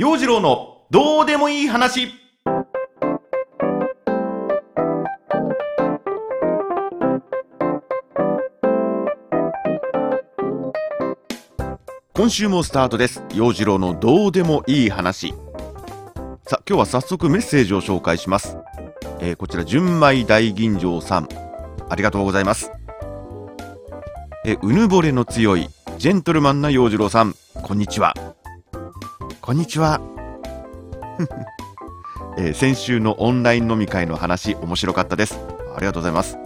陽次郎のどうでもいい話。今週もスタートです。陽次郎のどうでもいい話。さあ今日は早速メッセージを紹介します、えー、こちら純米大吟醸さん。ありがとうございます。えうぬぼれの強いジェントルマンな陽次郎さん。こんにちは。こんにちは、えー、先週のオンライン飲み会の話面白かったです。ありがとうございます。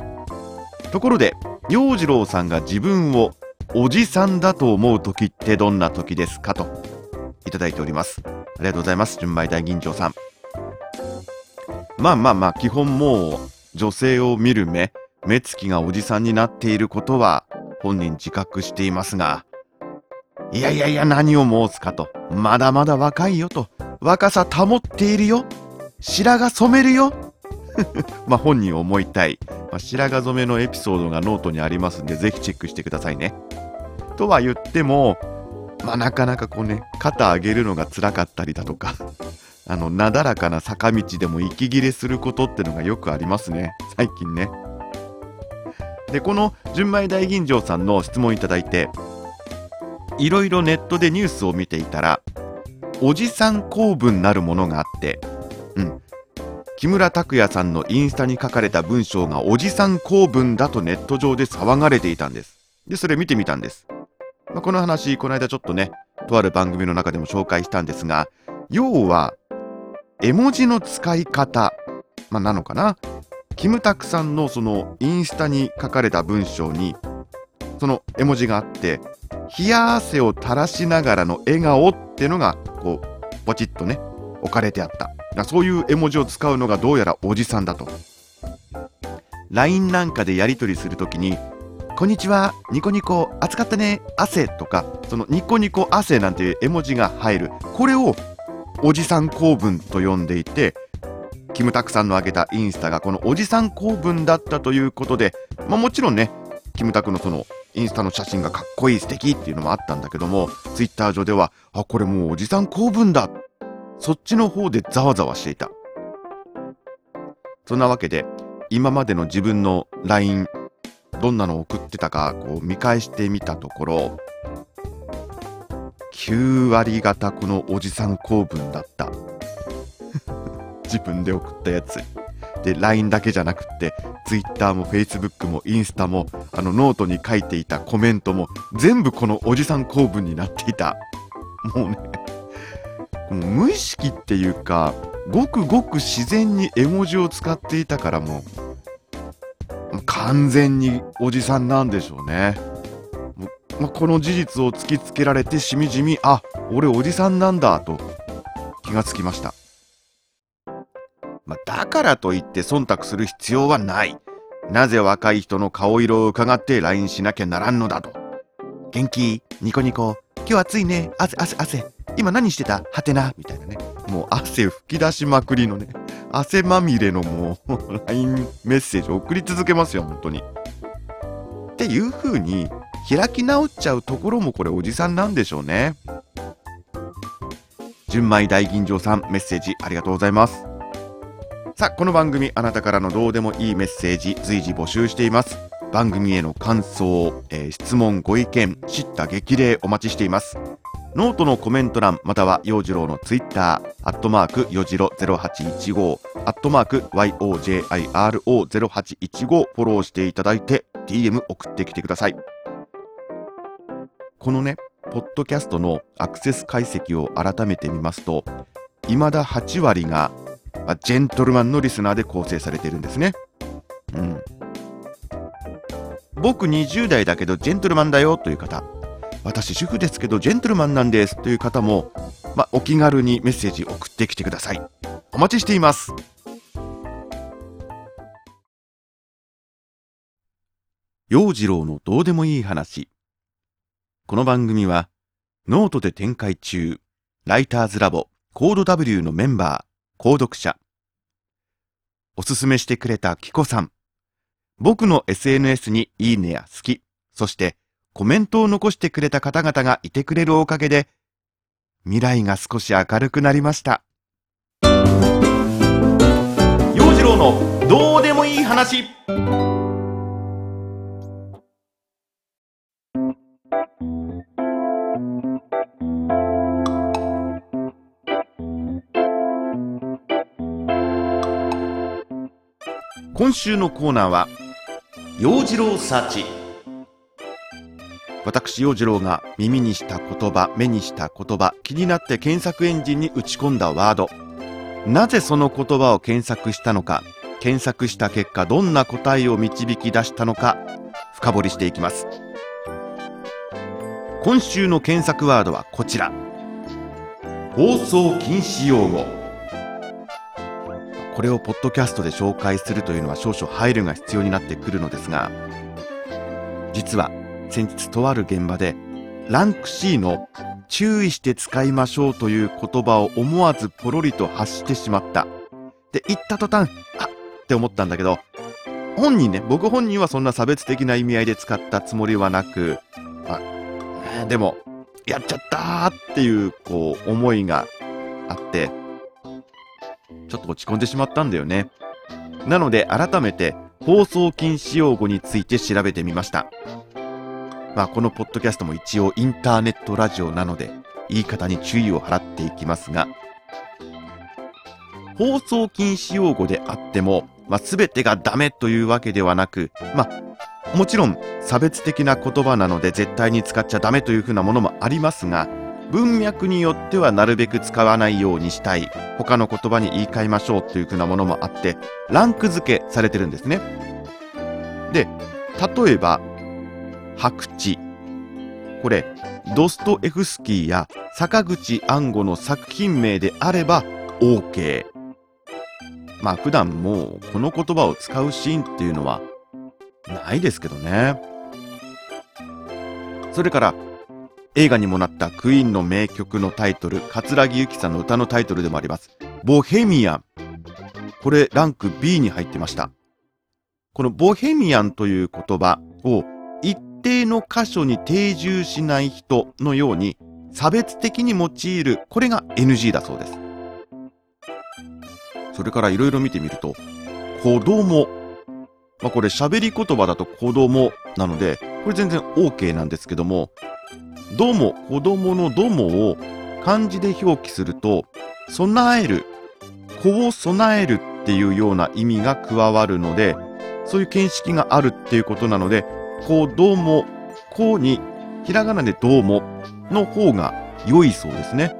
ところで陽次郎さんが自分をおじさんだと思う時ってどんな時ですかといただいております。ありがとうございます純米大吟醸さん。まあまあまあ基本もう女性を見る目目つきがおじさんになっていることは本人自覚していますがいやいやいや何を申すかと。まだまだ若いよと若さ保っているよ。白髪染めるよ。まあ本人思いたい、まあ、白髪染めのエピソードがノートにありますんでぜひチェックしてくださいね。とは言ってもまあなかなかこうね肩上げるのが辛かったりだとか あのなだらかな坂道でも息切れすることってのがよくありますね。最近ね。でこの純米大吟醸さんの質問いただいていろいろネットでニュースを見ていたらおじさん公文なるものがあってうん。木村拓哉さんのインスタに書かれた文章がおじさん公文だとネット上で騒がれていたんです。でそれ見てみたんです。まあ、この話、この間ちょっとね、とある番組の中でも紹介したんですが、要は、絵文字の使い方、まあ、なのかな？キムタクさんのそのインスタに書かれた文章に、その絵文字があって、冷や汗を垂らしながらの笑顔っていうのが、こう、ポチッとね、置かれてあった。そういう絵文字を使うのがどうやらおじさんだと。LINE なんかでやり取りするときに、こんにちは、ニコニコ、暑かったね、汗とか、そのニコニコ汗なんていう絵文字が入る。これをおじさん公文と呼んでいて、キムタクさんの挙げたインスタがこのおじさん公文だったということで、まあ、もちろんね、キムタクのそのインスタの写真がかっこいい素敵っていうのもあったんだけども、ツイッター上では、あ、これもうおじさん公文だ。そっちの方でざわざわしていた。そんなわけで、今までの自分の LINE どんなのを送ってたかこう見返してみたところ9割方このおじさん公文だった 自分で送ったやつで LINE だけじゃなくって Twitter も Facebook もインスタもあのノートに書いていたコメントも全部このおじさん公文になっていた もうねもう無意識っていうかごくごく自然に絵文字を使っていたからもう完全におじさんなんでしょうね。まこの事実を突きつけられてしみじみあ俺おじさんなんだと気がつきました。だからといって忖度する必要はない。なぜ若い人の顔色を伺って LINE しなきゃならんのだと。元気？ニコニコ？今日暑いね汗汗汗今何してた？はてなみたいなね。もう汗吹き出しまくりのね。汗まみれのもう LINE メッセージ送り続けますよ、本当に。っていう風に開き直っちゃうところもこれおじさんなんでしょうね。純米大吟醸さんメッセージありがとうございます。さあ、この番組あなたからのどうでもいいメッセージ随時募集しています。番組への感想、えー、質問、ご意見、叱咤激励お待ちしています。ノートのコメント欄または陽次郎のツイッター、アットマーク、よじろ0815、アットマーク、YOJIRO0815 フォローしていただいて DM 送ってきてください。このね、ポッドキャストのアクセス解析を改めてみますと、未だ8割がまあジェントルマンのリスナーで構成されているんですね。うん。僕20代だけどジェントルマンだよという方、私主婦ですけどジェントルマンなんですという方も、まあお気軽にメッセージ送ってきてください。お待ちしています。陽次郎のどうでもいい話。この番組は、ノートで展開中、ライターズラボコード W のメンバー、購読者。おすすめしてくれたキコさん。僕の SNS にいいねや好き、そしてコメントを残してくれた方々がいてくれるおかげで、未来が少し明るくなりました陽次郎のどうでもいい話今週のコーナーは陽次郎サーチ。私陽次郎が耳にした言葉目にした言葉気になって検索エンジンに打ち込んだワード。なぜその言葉を検索したのか検索した結果どんな答えを導き出したのか深掘りしていきます。今週の検索ワードはこちら。放送禁止用語これをポッドキャストで紹介するというのは少々配慮が必要になってくるのですが実は先日とある現場でランク C の注意して使いましょうという言葉を思わずポロリと発してしまった。で言った途端あっって思ったんだけど本人ね僕本人はそんな差別的な意味合いで使ったつもりはなくあでもやっちゃったーっていうこう思いがあってちょっと落ち込んでしまったんだよね。なので改めて放送禁止用語について調べてみました。まあこのポッドキャストも一応インターネットラジオなので言い方に注意を払っていきますが放送禁止用語であっても、まあ、全てがダメというわけではなく、まあ、もちろん差別的な言葉なので絶対に使っちゃダメというふうなものもありますが文脈によってはなるべく使わないようにしたい。他の言葉に言い換えましょうというふうなものもあってランク付けされてるんですね。で例えば白地これドストエフスキーや坂口安吾の作品名であれば OK まあ普段もうこの言葉を使うシーンっていうのはないですけどね。それから映画にもなったクイーンの名曲のタイトル桂木由紀さんの歌のタイトルでもあります。ボヘミアン。これランク B に入ってました。このボヘミアンという言葉を一定の箇所に定住しない人のように差別的に用いるこれが NG だそうです。それからいろいろ見てみると子供。まあこれ喋り言葉だと子供なのでこれ全然 OK なんですけどもどうも子供のどもを漢字で表記すると備える子を備えるっていうような意味が加わるのでそういう見識があるっていうことなので子供子にひらがなでどうもの方が良いそうですね。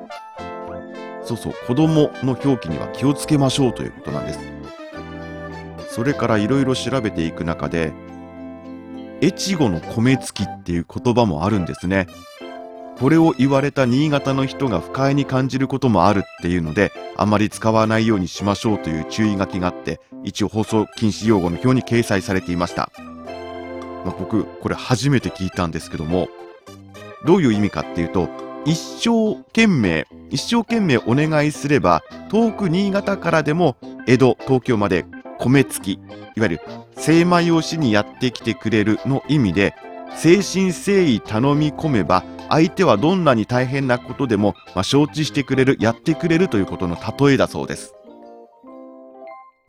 そうそう子供の表記には気をつけましょうということなんです。それからいろいろ調べていく中で越後の米付きっていう言葉もあるんですね。これを言われた新潟の人が不快に感じることもあるっていうのであまり使わないようにしましょうという注意書きがあって一応放送禁止用語の表に掲載されていました、まあ、僕これ初めて聞いたんですけどもどういう意味かっていうと一生懸命一生懸命お願いすれば遠く新潟からでも江戸東京まで米付きいわゆる精米をしにやってきてくれるの意味で誠心誠意頼み込めば相手はどんなに大変なことでも、まあ、承知してくれるやってくれるということの例えだそうです。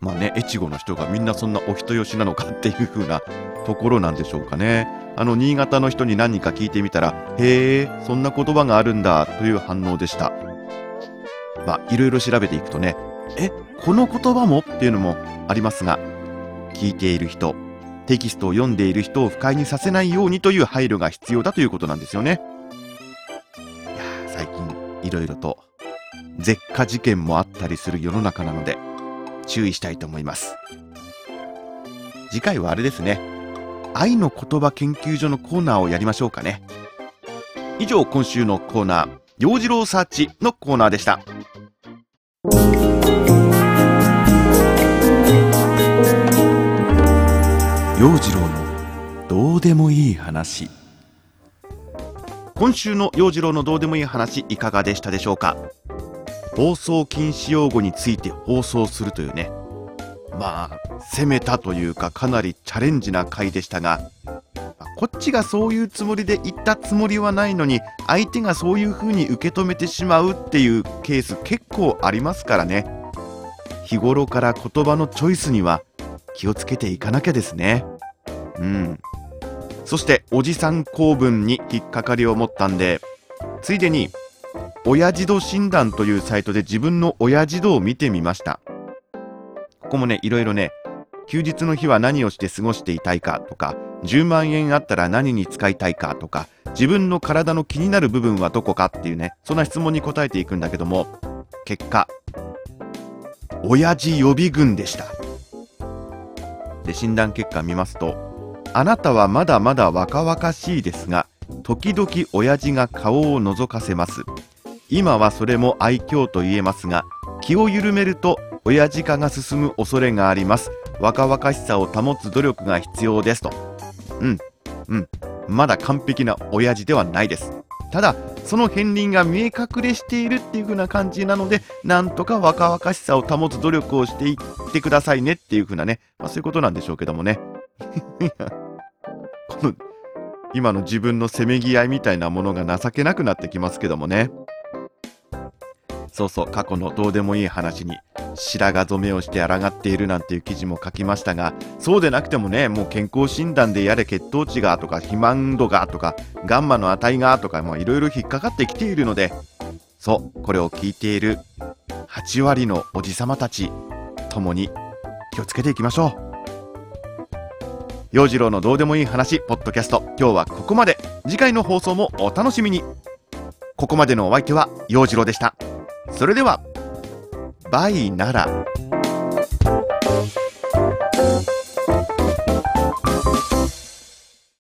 まあね越後の人がみんなそんなお人よしなのかっていう風なところなんでしょうかね。あの新潟の人に何人か聞いてみたらへえそんな言葉があるんだという反応でした。まあいろいろ調べていくとねえこの言葉もっていうのもありますが聞いている人テキストを読んでいる人を不快にさせないようにという配慮が必要だということなんですよね。いろいろと絶火事件もあったりする世の中なので注意したいと思います。次回はあれですね。愛の言葉研究所のコーナーをやりましょうかね。以上今週のコーナー陽次郎サーチのコーナーでした。陽次郎のどうでもいい話。今週の陽次郎のどうでもいい話いかがでしたでしょうか？放送禁止用語について放送するというね。まあ攻めたというかかなりチャレンジな回でしたが、こっちがそういうつもりで言ったつもりはないのに相手がそういう風に受け止めてしまうっていうケース結構ありますからね。日頃から言葉のチョイスには気をつけていかなきゃですね。うん。そしておじさん公文に引っかかりを持ったんでついでに親父度診断というサイトで自分の親父度を見てみました。ここもねいろいろね休日の日は何をして過ごしていたいかとか10万円あったら何に使いたいかとか自分の体の気になる部分はどこかっていうねそんな質問に答えていくんだけども結果親父予備軍でした。で診断結果見ますとあなたはまだまだ若々しいですが時々親父が顔を覗かせます。今はそれも愛嬌と言えますが気を緩めると親父化が進む恐れがあります。若々しさを保つ努力が必要です。と。うんうん。まだ完璧な親父ではないです。ただその片鱗が見え隠れしているっていう風な感じなのでなんとか若々しさを保つ努力をしていってくださいねっていう風なね、まあ、そういうことなんでしょうけどもね。この今の自分のせめぎ合いみたいなものが情けなくなってきますけどもね。そうそう過去のどうでもいい話に白髪染めをして抗っているなんていう記事も書きましたがそうでなくてもねもう健康診断でやれ血糖値がとか肥満度がとかガンマの値がとかいろいろ引っかかってきているのでそうこれを聞いている8割のおじさまたちともに気をつけていきましょう。陽次郎のどうでもいい話ポッドキャスト。今日はここまで。次回の放送もお楽しみに。ここまでのお相手は陽次郎でした。それではバイなら。